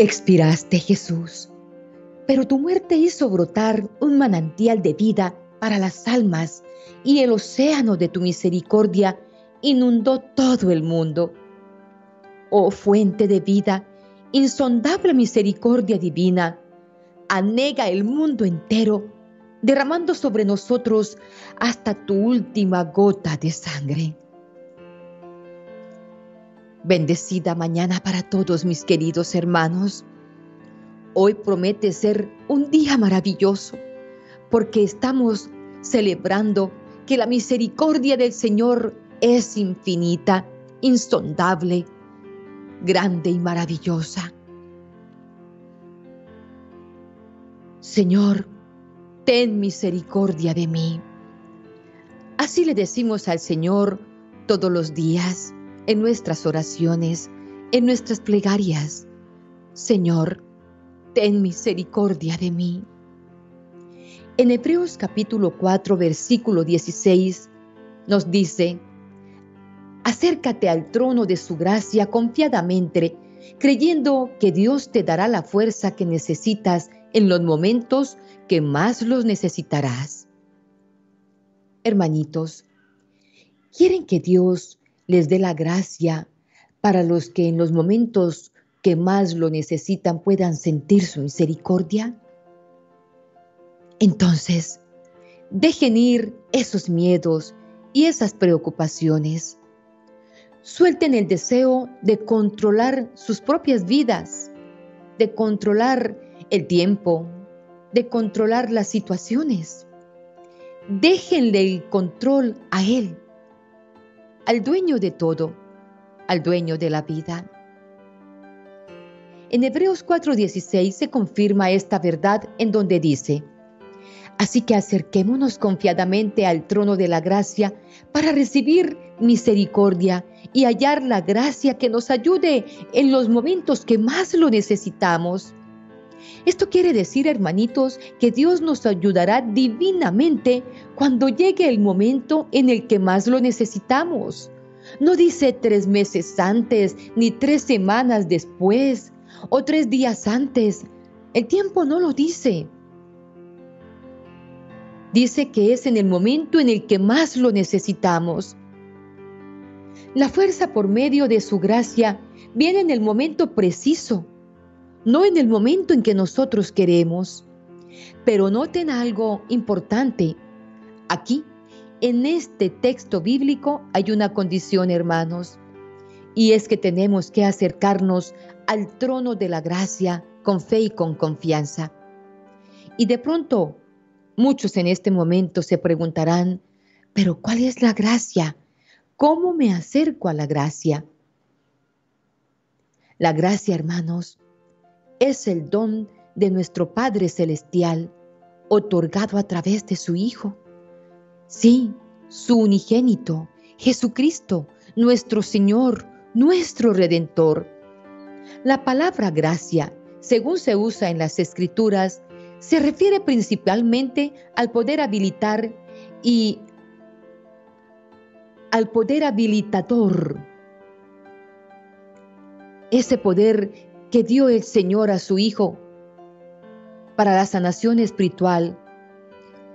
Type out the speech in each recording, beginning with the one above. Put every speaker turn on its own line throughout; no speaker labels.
Expiraste, Jesús, pero tu muerte hizo brotar un manantial de vida para las almas y el océano de tu misericordia inundó todo el mundo. Oh fuente de vida, insondable misericordia divina, anega el mundo entero, derramando sobre nosotros hasta tu última gota de sangre. Bendecida mañana para todos mis queridos hermanos. Hoy promete ser un día maravilloso porque estamos celebrando que la misericordia del Señor es infinita, insondable, grande y maravillosa. Señor, ten misericordia de mí. Así le decimos al Señor todos los días en nuestras oraciones, en nuestras plegarias. Señor, ten misericordia de mí. En Hebreos capítulo 4, versículo 16, nos dice, acércate al trono de su gracia confiadamente, creyendo que Dios te dará la fuerza que necesitas en los momentos que más los necesitarás. Hermanitos, ¿quieren que Dios les dé la gracia para los que en los momentos que más lo necesitan puedan sentir su misericordia? Entonces, dejen ir esos miedos y esas preocupaciones. Suelten el deseo de controlar sus propias vidas, de controlar el tiempo, de controlar las situaciones. Déjenle el control a Él al dueño de todo, al dueño de la vida. En Hebreos 4:16 se confirma esta verdad en donde dice, Así que acerquémonos confiadamente al trono de la gracia para recibir misericordia y hallar la gracia que nos ayude en los momentos que más lo necesitamos. Esto quiere decir, hermanitos, que Dios nos ayudará divinamente cuando llegue el momento en el que más lo necesitamos. No dice tres meses antes, ni tres semanas después, o tres días antes. El tiempo no lo dice. Dice que es en el momento en el que más lo necesitamos. La fuerza por medio de su gracia viene en el momento preciso no en el momento en que nosotros queremos. Pero noten algo importante. Aquí, en este texto bíblico, hay una condición, hermanos, y es que tenemos que acercarnos al trono de la gracia con fe y con confianza. Y de pronto, muchos en este momento se preguntarán, pero ¿cuál es la gracia? ¿Cómo me acerco a la gracia? La gracia, hermanos, es el don de nuestro Padre Celestial, otorgado a través de su Hijo. Sí, su unigénito, Jesucristo, nuestro Señor, nuestro Redentor. La palabra gracia, según se usa en las Escrituras, se refiere principalmente al poder habilitar y al poder habilitador. Ese poder que dio el Señor a su Hijo para la sanación espiritual,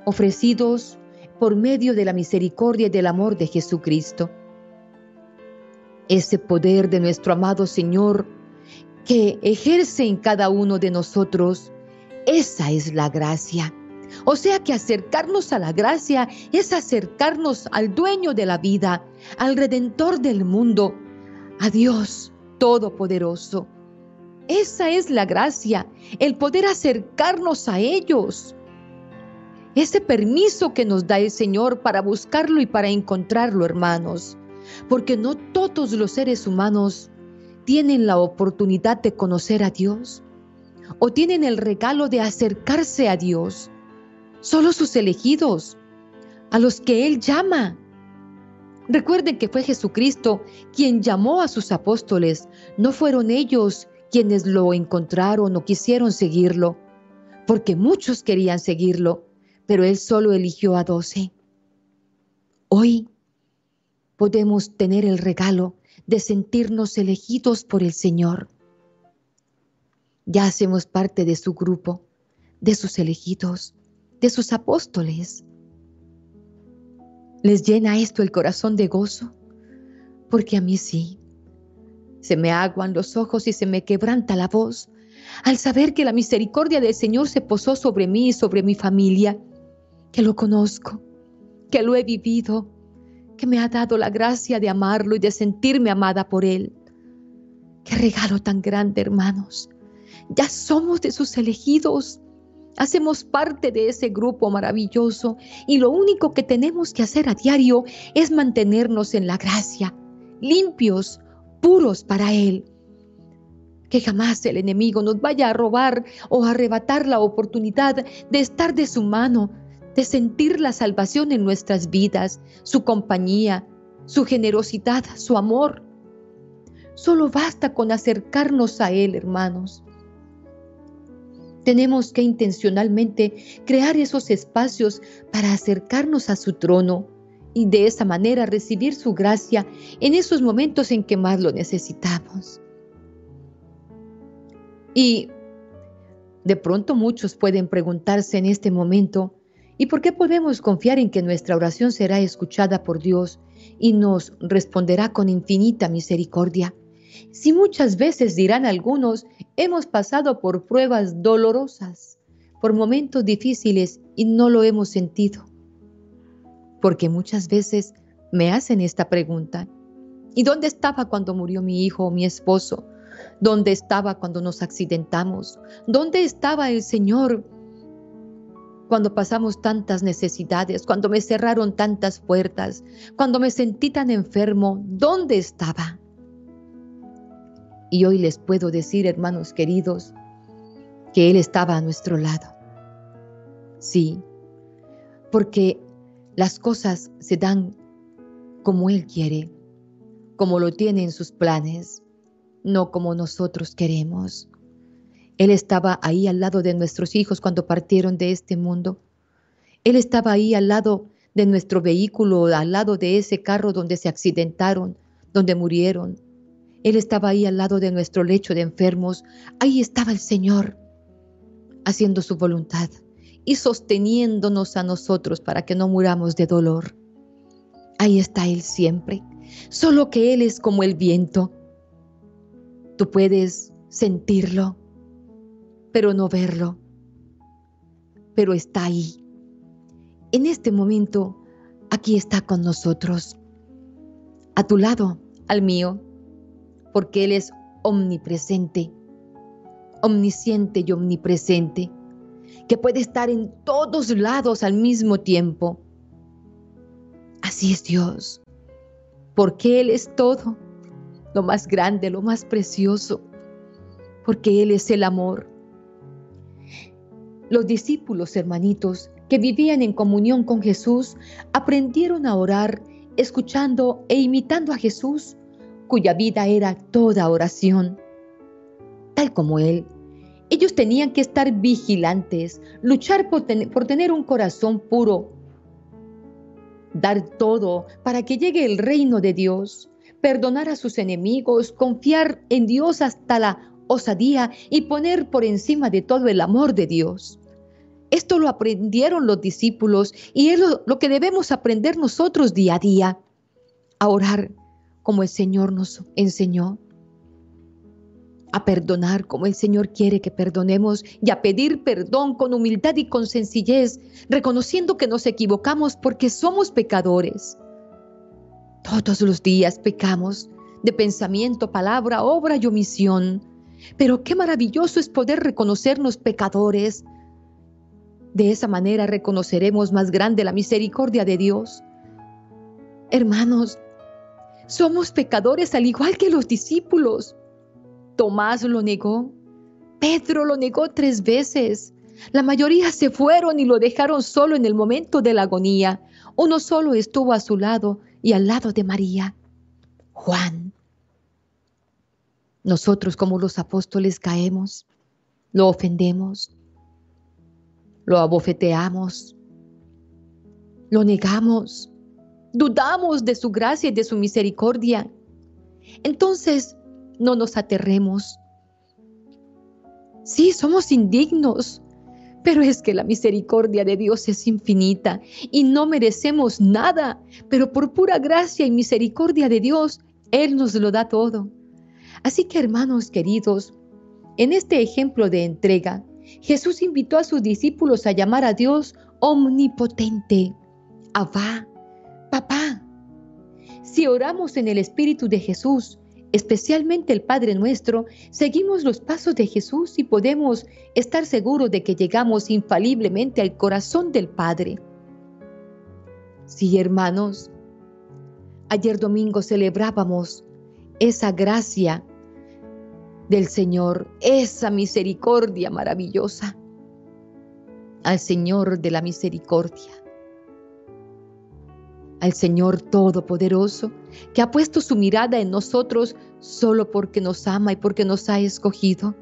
ofrecidos por medio de la misericordia y del amor de Jesucristo. Ese poder de nuestro amado Señor que ejerce en cada uno de nosotros, esa es la gracia. O sea que acercarnos a la gracia es acercarnos al dueño de la vida, al redentor del mundo, a Dios Todopoderoso. Esa es la gracia, el poder acercarnos a ellos. Ese permiso que nos da el Señor para buscarlo y para encontrarlo, hermanos. Porque no todos los seres humanos tienen la oportunidad de conocer a Dios o tienen el regalo de acercarse a Dios. Solo sus elegidos, a los que Él llama. Recuerden que fue Jesucristo quien llamó a sus apóstoles, no fueron ellos quienes lo encontraron o quisieron seguirlo, porque muchos querían seguirlo, pero él solo eligió a doce. Hoy podemos tener el regalo de sentirnos elegidos por el Señor. Ya hacemos parte de su grupo, de sus elegidos, de sus apóstoles. ¿Les llena esto el corazón de gozo? Porque a mí sí. Se me aguan los ojos y se me quebranta la voz al saber que la misericordia del Señor se posó sobre mí y sobre mi familia, que lo conozco, que lo he vivido, que me ha dado la gracia de amarlo y de sentirme amada por Él. Qué regalo tan grande, hermanos. Ya somos de sus elegidos. Hacemos parte de ese grupo maravilloso y lo único que tenemos que hacer a diario es mantenernos en la gracia, limpios, puros para Él. Que jamás el enemigo nos vaya a robar o arrebatar la oportunidad de estar de su mano, de sentir la salvación en nuestras vidas, su compañía, su generosidad, su amor. Solo basta con acercarnos a Él, hermanos. Tenemos que intencionalmente crear esos espacios para acercarnos a su trono y de esa manera recibir su gracia en esos momentos en que más lo necesitamos. Y de pronto muchos pueden preguntarse en este momento, ¿y por qué podemos confiar en que nuestra oración será escuchada por Dios y nos responderá con infinita misericordia? Si muchas veces dirán algunos, hemos pasado por pruebas dolorosas, por momentos difíciles y no lo hemos sentido. Porque muchas veces me hacen esta pregunta. ¿Y dónde estaba cuando murió mi hijo o mi esposo? ¿Dónde estaba cuando nos accidentamos? ¿Dónde estaba el Señor cuando pasamos tantas necesidades, cuando me cerraron tantas puertas, cuando me sentí tan enfermo? ¿Dónde estaba? Y hoy les puedo decir, hermanos queridos, que Él estaba a nuestro lado. Sí, porque las cosas se dan como Él quiere, como lo tiene en sus planes, no como nosotros queremos. Él estaba ahí al lado de nuestros hijos cuando partieron de este mundo. Él estaba ahí al lado de nuestro vehículo, al lado de ese carro donde se accidentaron, donde murieron, él estaba ahí al lado de nuestro lecho de enfermos. Ahí estaba el Señor, haciendo su voluntad y sosteniéndonos a nosotros para que no muramos de dolor. Ahí está Él siempre, solo que Él es como el viento. Tú puedes sentirlo, pero no verlo, pero está ahí. En este momento, aquí está con nosotros, a tu lado, al mío porque Él es omnipresente, omnisciente y omnipresente, que puede estar en todos lados al mismo tiempo. Así es Dios, porque Él es todo, lo más grande, lo más precioso, porque Él es el amor. Los discípulos, hermanitos, que vivían en comunión con Jesús, aprendieron a orar escuchando e imitando a Jesús cuya vida era toda oración. Tal como Él, ellos tenían que estar vigilantes, luchar por, tener un corazón puro, dar todo para que llegue el reino de Dios, perdonar a sus enemigos, confiar en Dios hasta la osadía y poner por encima de todo el amor de Dios. Esto lo aprendieron los discípulos y es lo, lo, que debemos aprender nosotros día a día, a orar como el Señor nos enseñó, a perdonar como el Señor quiere que perdonemos y a pedir perdón con humildad y con sencillez, reconociendo que nos equivocamos porque somos pecadores. Todos los días pecamos de pensamiento, palabra, obra y omisión. Pero qué maravilloso es poder reconocernos pecadores. De esa manera reconoceremos más grande la misericordia de Dios. Hermanos, somos pecadores al igual que los discípulos. Tomás lo negó. Pedro lo negó tres veces. La mayoría se fueron y lo dejaron solo en el momento de la agonía. Uno solo estuvo a su lado y al lado de María. Juan. Nosotros como los apóstoles caemos, lo ofendemos, lo abofeteamos, lo negamos, dudamos de su gracia y de su misericordia. Entonces, no nos aterremos. Sí, somos indignos, pero es que la misericordia de Dios es infinita y no merecemos nada, pero por pura gracia y misericordia de Dios, Él nos lo da todo. Así que hermanos queridos, en este ejemplo de entrega, Jesús invitó a sus discípulos a llamar a Dios omnipotente, Abba, papá. Si oramos en el Espíritu de Jesús, especialmente el Padre nuestro, seguimos los pasos de Jesús y podemos estar seguros de que llegamos infaliblemente al corazón del Padre. Sí, hermanos, ayer domingo celebrábamos esa gracia del Señor, esa misericordia maravillosa, al Señor de la misericordia al Señor Todopoderoso, que ha puesto su mirada en nosotros solo porque nos ama y porque nos ha escogido.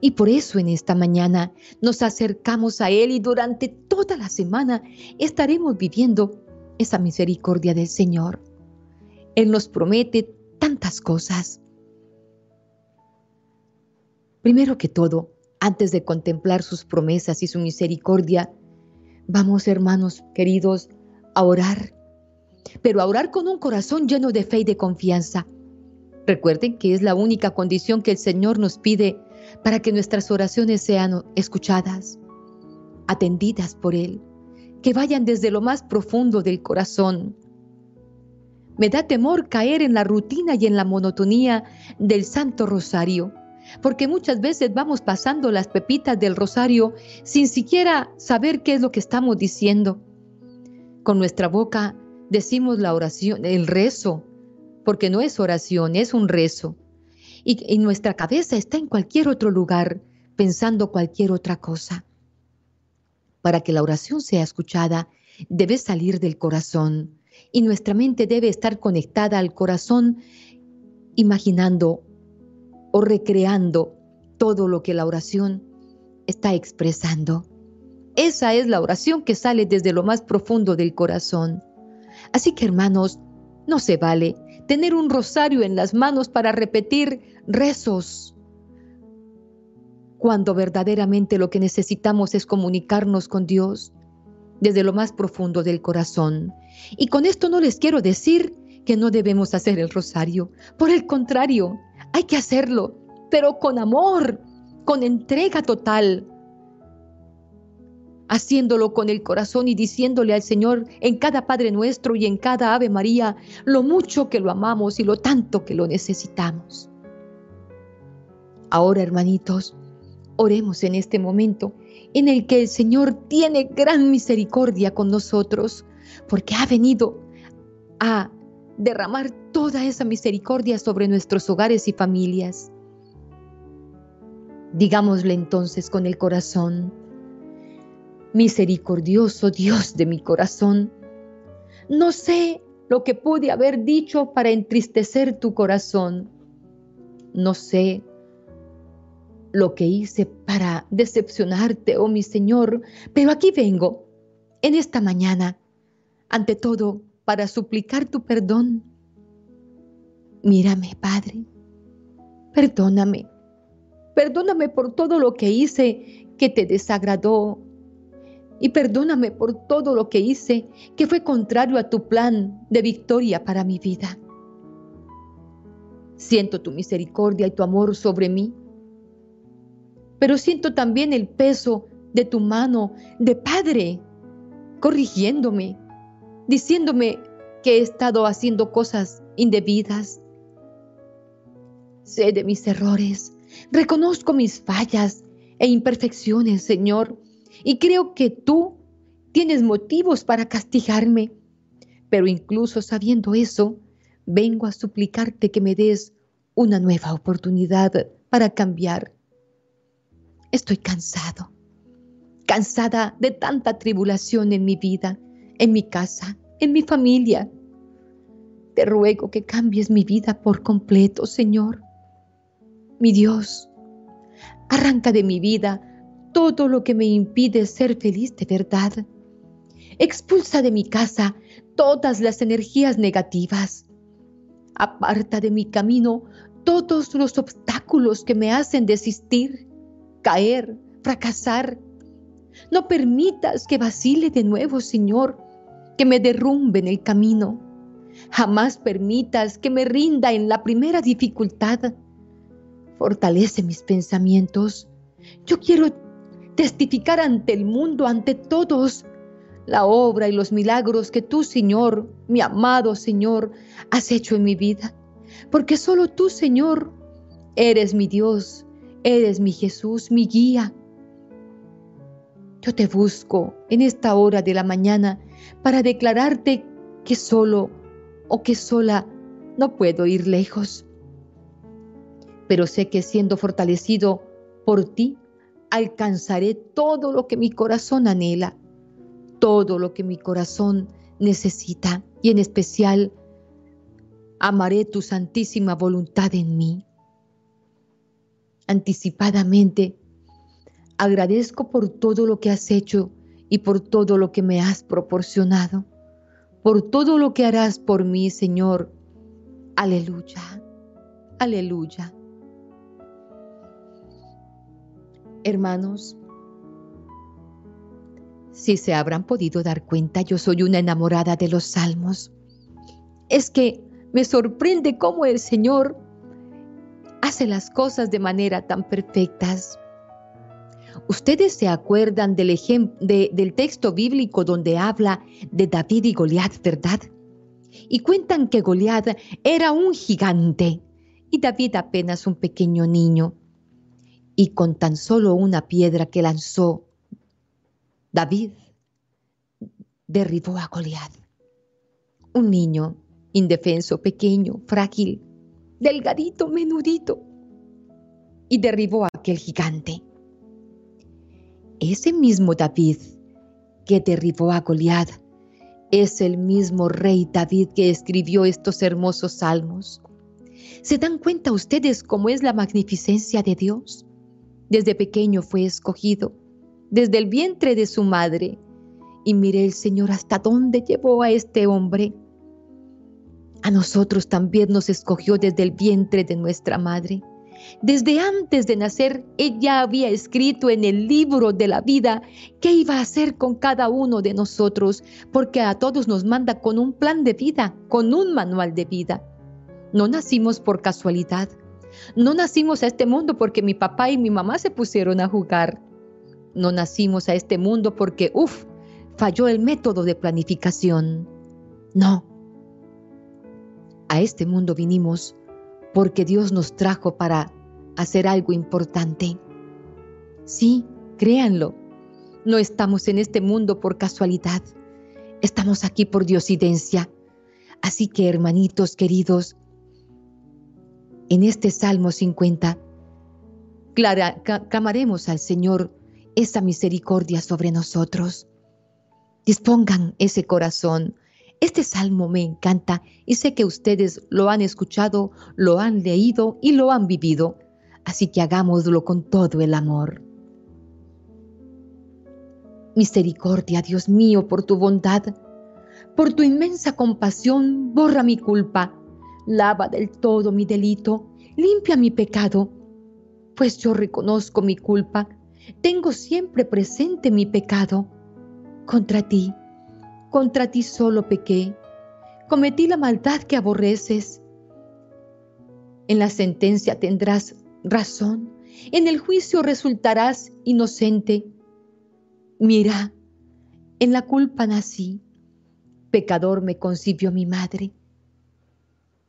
Y por eso en esta mañana nos acercamos a Él y durante toda la semana estaremos viviendo esa misericordia del Señor. Él nos promete tantas cosas. Primero que todo, antes de contemplar sus promesas y su misericordia, vamos hermanos queridos a orar, pero a orar con un corazón lleno de fe y de confianza. Recuerden que es la única condición que el Señor nos pide para que nuestras oraciones sean escuchadas, atendidas por Él, que vayan desde lo más profundo del corazón. Me da temor caer en la rutina y en la monotonía del Santo Rosario, porque muchas veces vamos pasando las pepitas del Rosario sin siquiera saber qué es lo que estamos diciendo. Con nuestra boca decimos la oración, el rezo, porque no es oración, es un rezo. Y, nuestra cabeza está en cualquier otro lugar, pensando cualquier otra cosa. Para que la oración sea escuchada, debe salir del corazón y nuestra mente debe estar conectada al corazón, imaginando o recreando todo lo que la oración está expresando. Esa es la oración que sale desde lo más profundo del corazón. Así que hermanos, no se vale tener un rosario en las manos para repetir rezos, cuando verdaderamente lo que necesitamos es comunicarnos con Dios desde lo más profundo del corazón. Y con esto no les quiero decir que no debemos hacer el rosario. Por el contrario, hay que hacerlo, pero con amor, con entrega total, haciéndolo con el corazón y diciéndole al Señor en cada Padre nuestro y en cada Ave María lo mucho que lo amamos y lo tanto que lo necesitamos. Ahora, hermanitos, oremos en este momento en el que el Señor tiene gran misericordia con nosotros, porque ha venido a derramar toda esa misericordia sobre nuestros hogares y familias. Digámosle entonces con el corazón, Misericordioso Dios de mi corazón, no sé lo que pude haber dicho para entristecer tu corazón. No sé lo que hice para decepcionarte, oh mi Señor, pero aquí vengo, en esta mañana, ante todo, para suplicar tu perdón. Mírame, Padre, perdóname, perdóname por todo lo que hice que te desagradó, y perdóname por todo lo que hice que fue contrario a tu plan de victoria para mi vida. Siento tu misericordia y tu amor sobre mí, pero siento también el peso de tu mano de Padre, corrigiéndome, diciéndome que he estado haciendo cosas indebidas. Sé de mis errores, reconozco mis fallas e imperfecciones, Señor, y creo que tú tienes motivos para castigarme. Pero incluso sabiendo eso, vengo a suplicarte que me des una nueva oportunidad para cambiar. Estoy cansado, cansada de tanta tribulación en mi vida, en mi casa, en mi familia. Te ruego que cambies mi vida por completo, Señor. Mi Dios, arranca de mi vida todo lo que me impide ser feliz de verdad. Expulsa de mi casa todas las energías negativas. Aparta de mi camino todos los obstáculos que me hacen desistir. caer, fracasar. No permitas que vacile de nuevo, Señor, que me derrumbe en el camino. Jamás permitas que me rinda en la primera dificultad. Fortalece mis pensamientos. Yo quiero testificar ante el mundo, ante todos, la obra y los milagros que tú, Señor, mi amado Señor, has hecho en mi vida. Porque solo tú, Señor, eres mi Dios, eres mi Jesús, mi guía. Yo te busco en esta hora de la mañana para declararte que solo o que sola no puedo ir lejos. Pero sé que siendo fortalecido por ti, alcanzaré todo lo que mi corazón anhela, todo lo que mi corazón necesita y en especial amaré tu santísima voluntad en mí. Anticipadamente, agradezco por todo lo que has hecho y por todo lo que me has proporcionado, por todo lo que harás por mí, Señor. Aleluya, aleluya. Hermanos, si se habrán podido dar cuenta, yo soy una enamorada de los salmos. Es que me sorprende cómo el Señor hace las cosas de manera tan perfectas. Ustedes se acuerdan del, del texto bíblico donde habla de David y Goliat, ¿verdad? Y cuentan que Goliat era un gigante y David apenas un pequeño niño y con tan solo una piedra que lanzó, David derribó a Goliat. Un niño indefenso, pequeño, frágil, delgadito, menudito, y derribó a aquel gigante. Ese mismo David que derribó a Goliat es el mismo rey David que escribió estos hermosos salmos. ¿Se dan cuenta ustedes cómo es la magnificencia de Dios? Desde pequeño fue escogido, desde el vientre de su madre. Y mire el Señor hasta dónde llevó a este hombre. A nosotros también nos escogió desde el vientre de nuestra madre. Desde antes de nacer, ella había escrito en el libro de la vida qué iba a hacer con cada uno de nosotros, porque a todos nos manda con un plan de vida, con un manual de vida. No nacimos por casualidad, no nacimos a este mundo porque mi papá y mi mamá se pusieron a jugar. No nacimos a este mundo porque, uff, falló el método de planificación. No. A este mundo vinimos porque Dios nos trajo para hacer algo importante. Sí, créanlo. No estamos en este mundo por casualidad. Estamos aquí por diosidencia. Así que, hermanitos queridos, en este Salmo 50, clamaremos al Señor esa misericordia sobre nosotros. Dispongan ese corazón. Este salmo me encanta y sé que ustedes lo han escuchado, lo han leído y lo han vivido. Así que hagámoslo con todo el amor. Misericordia, Dios mío, por tu bondad, por tu inmensa compasión, borra mi culpa lava del todo mi delito, limpia mi pecado, pues yo reconozco mi culpa, tengo siempre presente mi pecado. Contra ti, contra ti solo pequé, cometí la maldad que aborreces. En la sentencia tendrás razón, en el juicio resultarás inocente. Mira, en la culpa nací, pecador me concibió mi madre.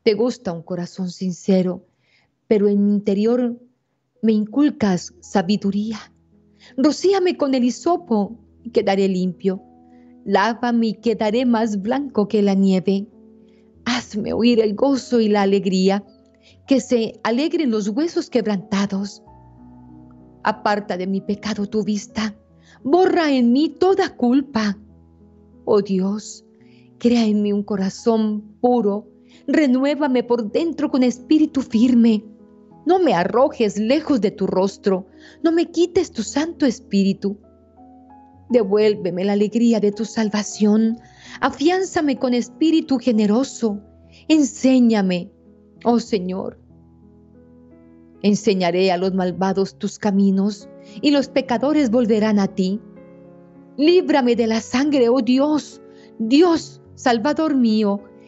Te gusta un corazón sincero, pero en mi interior me inculcas sabiduría. Rocíame con el hisopo y quedaré limpio. Lávame y quedaré más blanco que la nieve. Hazme oír el gozo y la alegría, que se alegren los huesos quebrantados. Aparta de mi pecado tu vista, borra en mí toda culpa. Oh Dios, crea en mí un corazón puro renuévame por dentro con espíritu firme. No me arrojes lejos de tu rostro, no me quites tu santo espíritu. Devuélveme la alegría de tu salvación, afiánzame con espíritu generoso, enséñame, oh Señor. Enseñaré a los malvados tus caminos y los pecadores volverán a ti. Líbrame de la sangre, oh Dios, Dios, Salvador mío,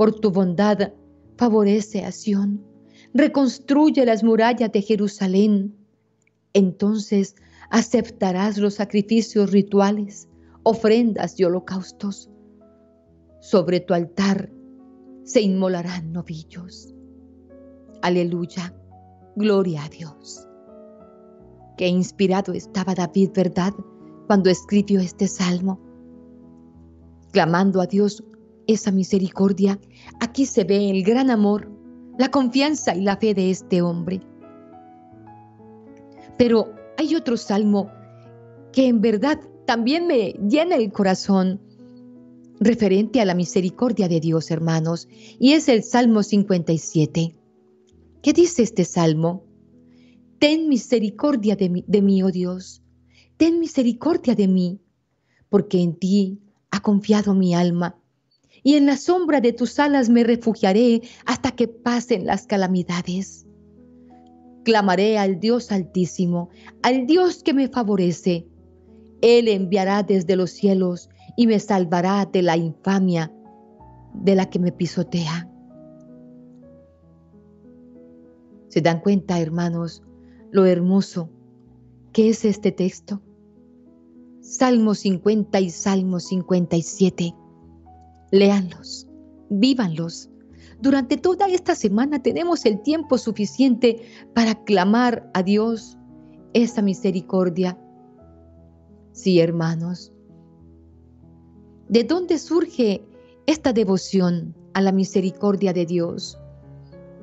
por tu bondad, favorece a Sión, reconstruye las murallas de Jerusalén. Entonces aceptarás los sacrificios rituales, ofrendas y holocaustos. Sobre tu altar se inmolarán novillos. Aleluya, gloria a Dios. Qué inspirado estaba David, ¿verdad? Cuando escribió este salmo. Clamando a Dios esa misericordia, aquí se ve el gran amor, la confianza y la fe de este hombre. Pero hay otro salmo que en verdad también me llena el corazón referente a la misericordia de Dios, hermanos, y es el Salmo 57. ¿Qué dice este salmo? Ten misericordia de mí, oh Dios, ten misericordia de mí, porque en ti ha confiado mi alma y en la sombra de tus alas me refugiaré hasta que pasen las calamidades. Clamaré al Dios altísimo, al Dios que me favorece. Él enviará desde los cielos y me salvará de la infamia de la que me pisotea. ¿Se dan cuenta, hermanos, lo hermoso que es este texto? Salmo 50 y Salmo 57. Léanlos, vívanlos. Durante toda esta semana tenemos el tiempo suficiente para clamar a Dios esa misericordia. Sí, hermanos. ¿De dónde surge esta devoción a la misericordia de Dios?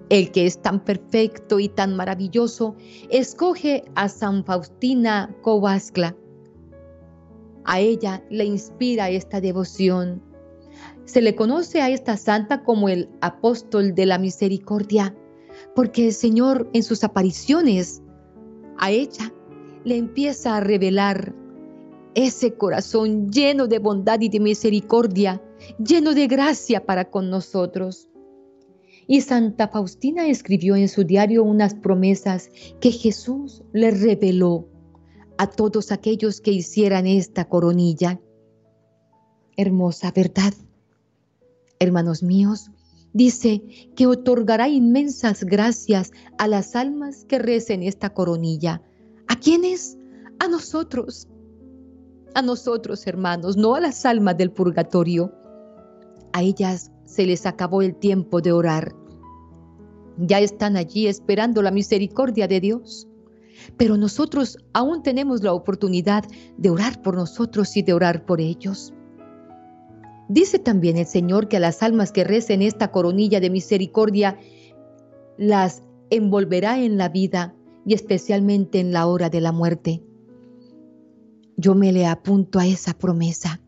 El que es tan perfecto y tan maravilloso, escoge a San Faustina Covascla. A ella le inspira esta devoción se le conoce a esta santa como el apóstol de la misericordia, porque el Señor en sus apariciones a ella le empieza a revelar ese corazón lleno de bondad y de misericordia, lleno de gracia para con nosotros. Y Santa Faustina escribió en su diario unas promesas que Jesús le reveló a todos aquellos que hicieran esta coronilla. Hermosa verdad hermanos míos, dice que otorgará inmensas gracias a las almas que recen esta coronilla. ¿A quiénes? A nosotros. A nosotros, hermanos, no a las almas del purgatorio. A ellas se les acabó el tiempo de orar. Ya están allí esperando la misericordia de Dios. Pero nosotros aún tenemos la oportunidad de orar por nosotros y de orar por ellos. Dice también el Señor que a las almas que recen esta coronilla de misericordia las envolverá en la vida y especialmente en la hora de la muerte. Yo me le apunto a esa promesa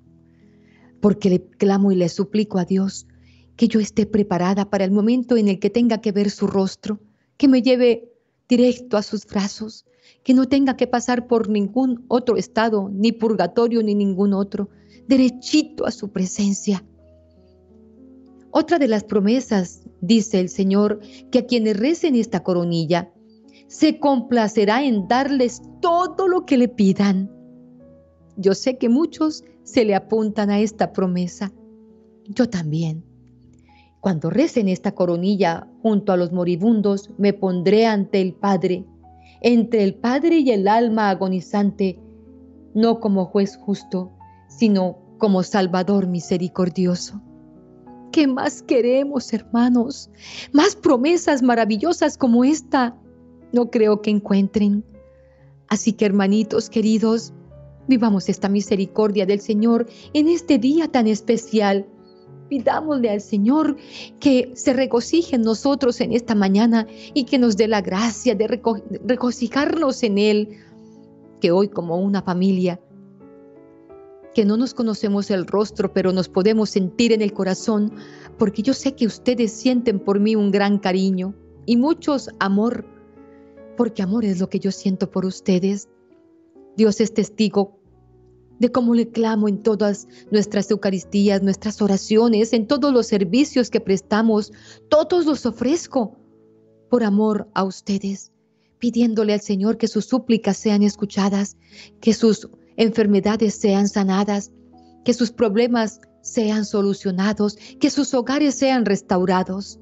porque le clamo y le suplico a Dios que yo esté preparada para el momento en el que tenga que ver su rostro, que me lleve directo a sus brazos, que no tenga que pasar por ningún otro estado, ni purgatorio, ni ningún otro, derechito a su presencia. Otra de las promesas, dice el Señor, que a quienes recen esta coronilla, se complacerá en darles todo lo que le pidan. Yo sé que muchos se le apuntan a esta promesa. Yo también. Cuando recen esta coronilla junto a los moribundos, me pondré ante el Padre, entre el Padre y el alma agonizante, no como juez justo, sino como Salvador misericordioso. ¿Qué más queremos, hermanos? Más promesas maravillosas como esta no creo que encuentren. Así que, hermanitos queridos, vivamos esta misericordia del Señor en este día tan especial. Pidámosle al Señor que se regocije en nosotros en esta mañana y que nos dé la gracia de regocijarnos en Él que hoy como una familia, que no nos conocemos el rostro, pero nos podemos sentir en el corazón, porque yo sé que ustedes sienten por mí un gran cariño y muchos amor, porque amor es lo que yo siento por ustedes. Dios es testigo de cómo le clamo en todas nuestras Eucaristías, nuestras oraciones, en todos los servicios que prestamos, todos los ofrezco por amor a ustedes, pidiéndole al Señor que sus súplicas sean escuchadas, que sus enfermedades sean sanadas, que sus problemas sean solucionados, que sus hogares sean restaurados.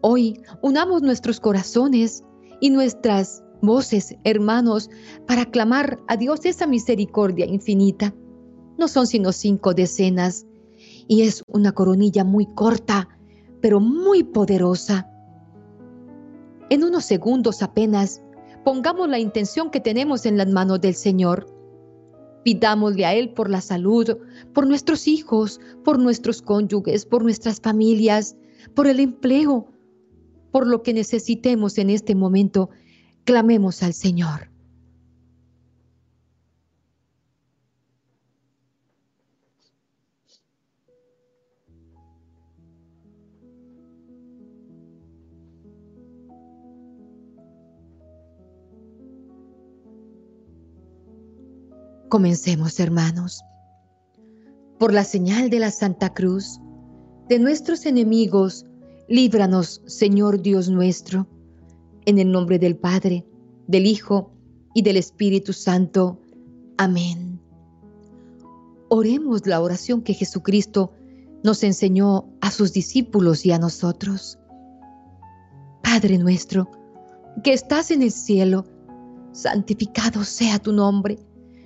Hoy unamos nuestros corazones y nuestras voces, hermanos, para clamar a Dios esa misericordia infinita. No son sino cinco decenas y es una coronilla muy corta, pero muy poderosa. En unos segundos apenas, pongamos la intención que tenemos en las manos del Señor. Pidámosle a Él por la salud, por nuestros hijos, por nuestros cónyuges, por nuestras familias, por el empleo, por lo que necesitemos en este momento Clamemos al Señor. Comencemos, hermanos. Por la señal de la Santa Cruz, de nuestros enemigos, líbranos, Señor Dios nuestro en el nombre del Padre, del Hijo y del Espíritu Santo. Amén. Oremos la oración que Jesucristo nos enseñó a sus discípulos y a nosotros. Padre nuestro, que estás en el cielo, santificado sea tu nombre.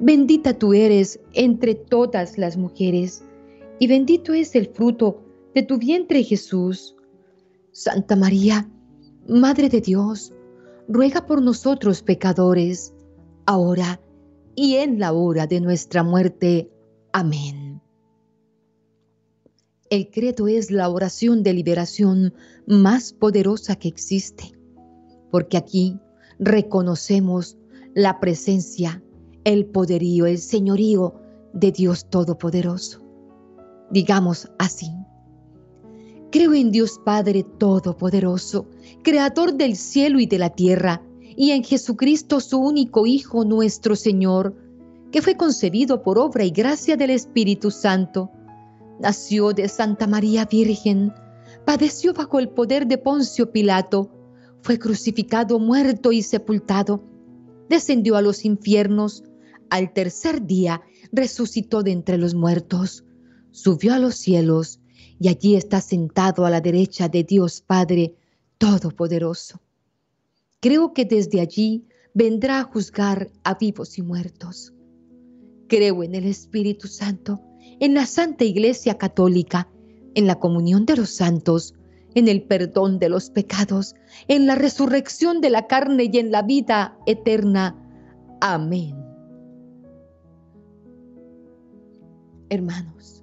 Bendita tú eres entre todas las mujeres, y bendito es el fruto de tu vientre Jesús. Santa María, Madre de Dios, ruega por nosotros pecadores, ahora y en la hora de nuestra muerte. Amén. El credo es la oración de liberación más poderosa que existe, porque aquí reconocemos la presencia, el poderío, el señorío de Dios Todopoderoso. Digamos así. Creo en Dios Padre Todopoderoso, Creador del cielo y de la tierra, y en Jesucristo su único Hijo nuestro Señor, que fue concebido por obra y gracia del Espíritu Santo. Nació de Santa María Virgen, padeció bajo el poder de Poncio Pilato, fue crucificado, muerto y sepultado, descendió a los infiernos, al tercer día resucitó de entre los muertos, subió a los cielos, y allí está sentado a la derecha de Dios Padre Todopoderoso. Creo que desde allí vendrá a juzgar a vivos y muertos. Creo en el Espíritu Santo, en la Santa Iglesia Católica, en la comunión de los santos, en el perdón de los pecados, en la resurrección de la carne y en la vida eterna. Amén. Hermanos,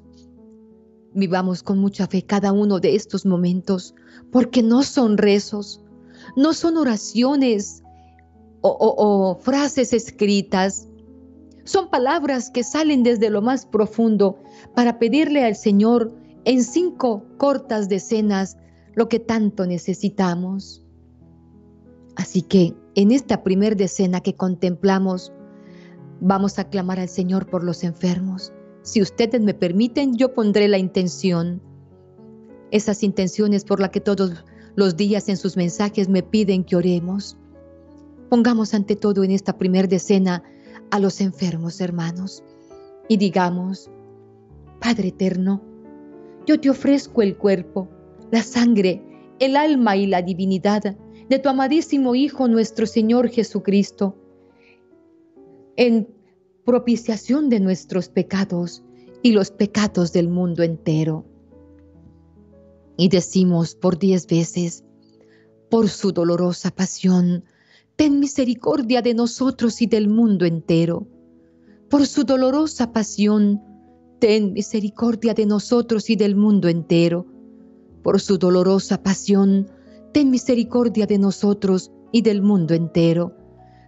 Vivamos con mucha fe cada uno de estos momentos, porque no son rezos, no son oraciones o, frases escritas, son palabras que salen desde lo más profundo para pedirle al Señor en cinco cortas decenas lo que tanto necesitamos. Así que en esta primer decena que contemplamos, vamos a clamar al Señor por los enfermos, si ustedes me permiten, yo pondré la intención. Esas intenciones por las que todos los días en sus mensajes me piden que oremos. Pongamos ante todo en esta primer decena a los enfermos, hermanos, y digamos, Padre eterno, yo te ofrezco el cuerpo, la sangre, el alma y la divinidad de tu amadísimo Hijo nuestro Señor Jesucristo, en propiciación de nuestros pecados y los pecados del mundo entero. Y decimos por diez veces, por su dolorosa pasión, ten misericordia de nosotros y del mundo entero. Por su dolorosa pasión, ten misericordia de nosotros y del mundo entero. Por su dolorosa pasión, ten misericordia de nosotros y del mundo entero.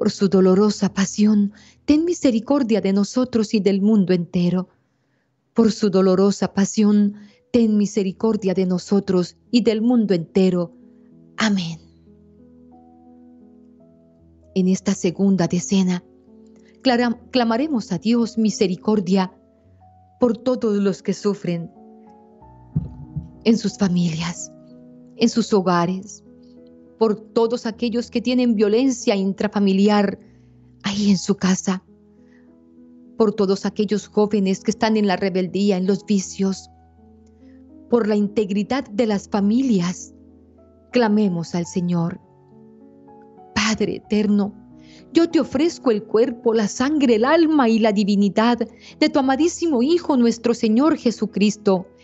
Por su dolorosa pasión, ten misericordia de nosotros y del mundo entero. Por su dolorosa pasión, ten misericordia de nosotros y del mundo entero. Amén. En esta segunda decena, clamaremos a Dios misericordia por todos los que sufren en sus familias en sus hogares, por todos aquellos que tienen violencia intrafamiliar ahí en su casa, por todos aquellos jóvenes que están en la rebeldía, en los vicios, por la integridad de las familias. Clamemos al Señor. Padre eterno, yo te ofrezco el cuerpo, la sangre, el alma y la divinidad de tu amadísimo Hijo nuestro Señor Jesucristo,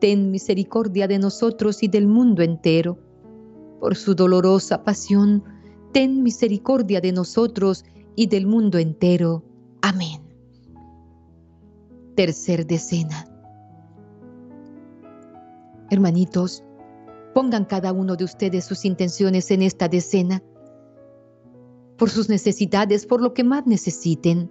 ten misericordia de nosotros y del mundo entero. Por su dolorosa pasión, ten misericordia de nosotros y del mundo entero. Amén. Tercer decena. Hermanitos, pongan cada uno de ustedes sus intenciones en esta decena por sus necesidades, por lo que más necesiten.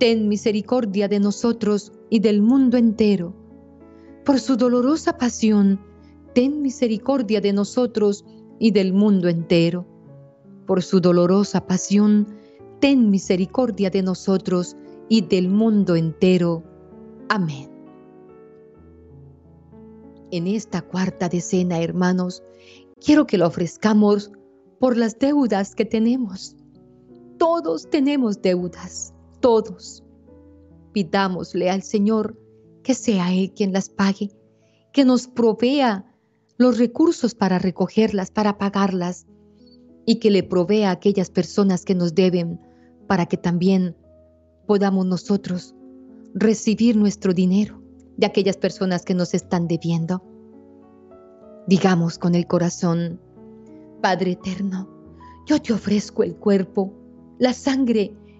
ten misericordia de nosotros y del mundo entero. Por su dolorosa pasión, ten misericordia de nosotros y del mundo entero. Por su dolorosa pasión, ten misericordia de nosotros y del mundo entero. Amén en esta cuarta decena, hermanos, quiero que lo ofrezcamos por las deudas que tenemos. Todos tenemos deudas, todos. Pidámosle al Señor que sea Él quien las pague, que nos provea los recursos para recogerlas, para pagarlas. y que le provea a aquellas personas que nos deben para que también podamos nosotros recibir nuestro dinero de aquellas personas que nos están debiendo. Digamos con el corazón, Padre eterno, yo te ofrezco el cuerpo, la sangre,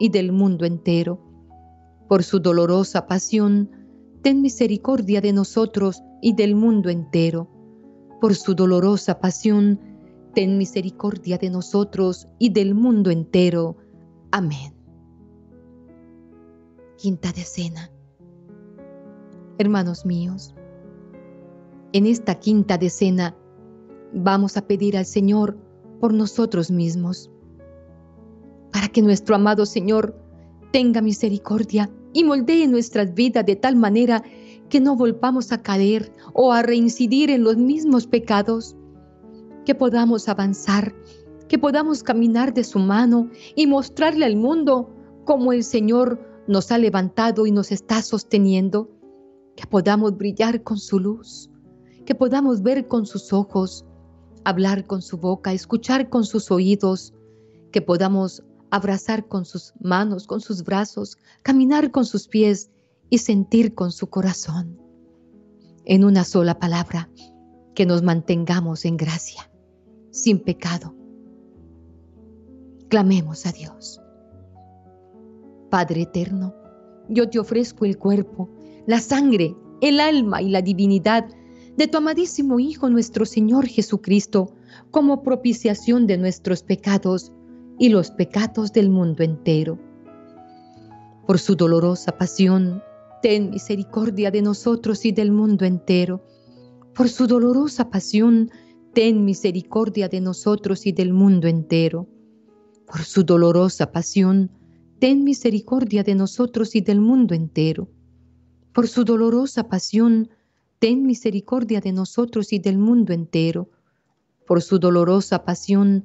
y del mundo entero. Por su dolorosa pasión, ten misericordia de nosotros y del mundo entero. Por su dolorosa pasión, ten misericordia de nosotros y del mundo entero. Amén. Quinta decena. Hermanos míos, en esta quinta decena vamos a pedir al Señor por nosotros mismos, que nuestro amado Señor tenga misericordia y moldee nuestras vidas de tal manera que no volvamos a caer o a reincidir en los mismos pecados, que podamos avanzar, que podamos caminar de su mano y mostrarle al mundo cómo el Señor nos ha levantado y nos está sosteniendo, que podamos brillar con su luz que podamos ver con sus ojos, hablar con su boca, escuchar con sus oídos, que podamos abrazar con sus manos, con sus brazos, caminar con sus pies y sentir con su corazón. En una sola palabra, que nos mantengamos en gracia, sin pecado. Clamemos a Dios. Padre eterno, yo te ofrezco el cuerpo, la sangre, el alma y la divinidad de tu amadísimo Hijo nuestro Señor Jesucristo, como propiciación de nuestros pecados y los pecados del mundo entero. Por su dolorosa pasión, ten misericordia de nosotros y del mundo entero. Por su dolorosa pasión, ten misericordia de nosotros y del mundo entero. Por su dolorosa pasión, ten misericordia de nosotros y del mundo entero. Por su dolorosa pasión, ten misericordia de nosotros y del mundo entero. Por su dolorosa pasión,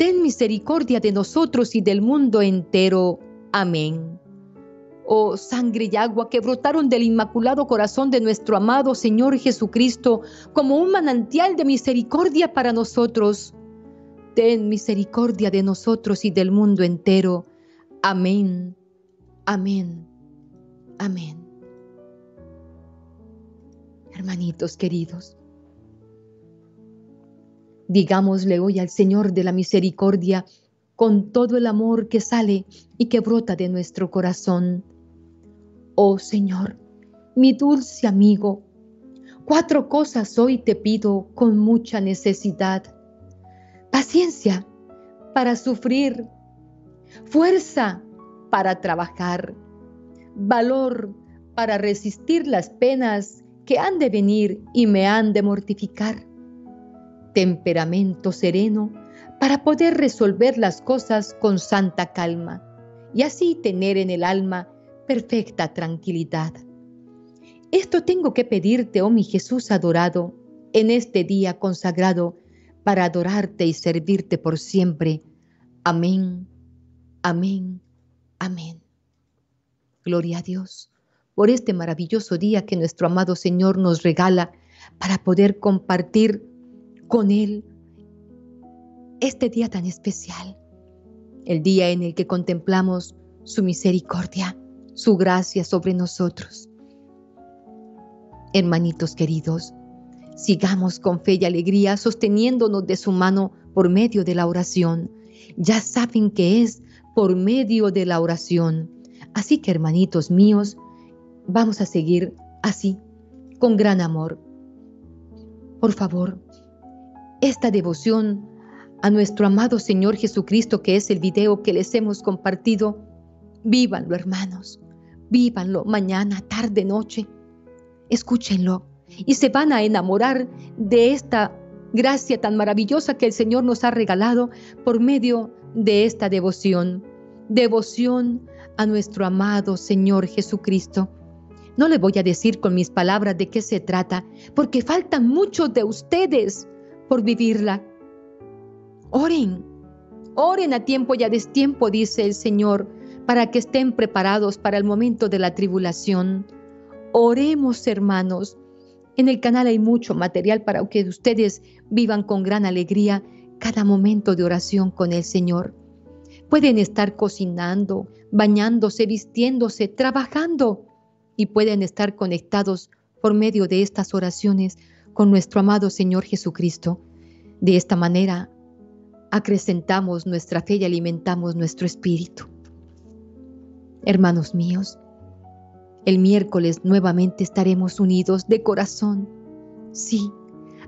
ten misericordia de nosotros y del mundo entero. Amén. Oh sangre y agua que brotaron del inmaculado corazón de nuestro amado Señor Jesucristo como un manantial de misericordia para nosotros. Ten misericordia de nosotros y del mundo entero. Amén. Amén. Amén. Hermanitos queridos, Digámosle hoy al Señor de la misericordia con todo el amor que sale y que brota de nuestro corazón. Oh Señor, mi dulce amigo, cuatro cosas hoy te pido con mucha necesidad. Paciencia para sufrir, fuerza para trabajar, valor para resistir las penas que han de venir y me han de mortificar, temperamento sereno para poder resolver las cosas con santa calma y así tener en el alma perfecta tranquilidad. Esto tengo que pedirte, oh mi Jesús adorado, en este día consagrado para adorarte y servirte por siempre. Amén, amén, amén. Gloria a Dios por este maravilloso día que nuestro amado Señor nos regala para poder compartir con Él este día tan especial, el día en el que contemplamos su misericordia, su gracia sobre nosotros. Hermanitos queridos, sigamos con fe y alegría sosteniéndonos de su mano por medio de la oración. Ya saben que es por medio de la oración. Así que hermanitos míos, vamos a seguir así, con gran amor. Por favor, esta devoción a nuestro amado Señor Jesucristo, que es el video que les hemos compartido, vívanlo hermanos, vívanlo mañana, tarde, noche, escúchenlo. Y se van a enamorar de esta gracia tan maravillosa que el Señor nos ha regalado por medio de esta devoción, devoción a nuestro amado Señor Jesucristo. No le voy a decir con mis palabras de qué se trata, porque faltan muchos de ustedes por vivirla. Oren, oren a tiempo y a destiempo, dice el Señor, para que estén preparados para el momento de la tribulación. Oremos, hermanos. En el canal hay mucho material para que ustedes vivan con gran alegría cada momento de oración con el Señor. Pueden estar cocinando, bañándose, vistiéndose, trabajando y pueden estar conectados por medio de estas oraciones con nuestro amado Señor Jesucristo. De esta manera acrecentamos nuestra fe y alimentamos nuestro espíritu. Hermanos míos, el miércoles nuevamente estaremos unidos de corazón. Sí,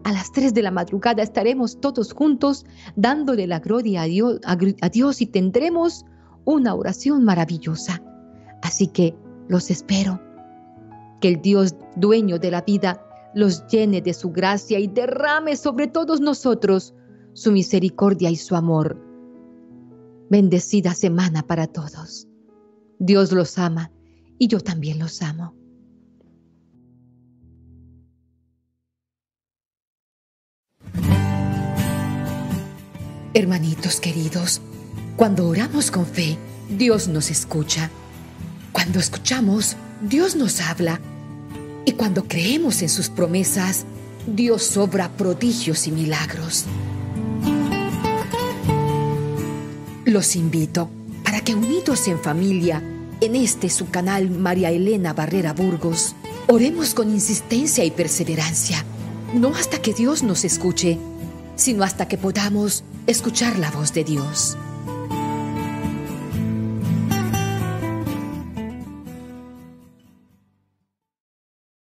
a las 3 de la madrugada estaremos todos juntos dándole la gloria a Dios, a Dios y tendremos una oración maravillosa. Así que los espero. Que el Dios dueño de la vida los llene de su gracia y derrame sobre todos nosotros su misericordia y su amor. Bendecida semana para todos. Dios los ama y yo también los amo. Hermanitos queridos, cuando oramos con fe, Dios nos escucha. Cuando escuchamos, Dios nos habla. Y cuando creemos en sus promesas, Dios obra prodigios y milagros. Los invito para que unidos en familia, en este su canal María Elena Barrera Burgos, oremos con insistencia y perseverancia, no hasta que Dios nos escuche, sino hasta que podamos escuchar la voz de Dios.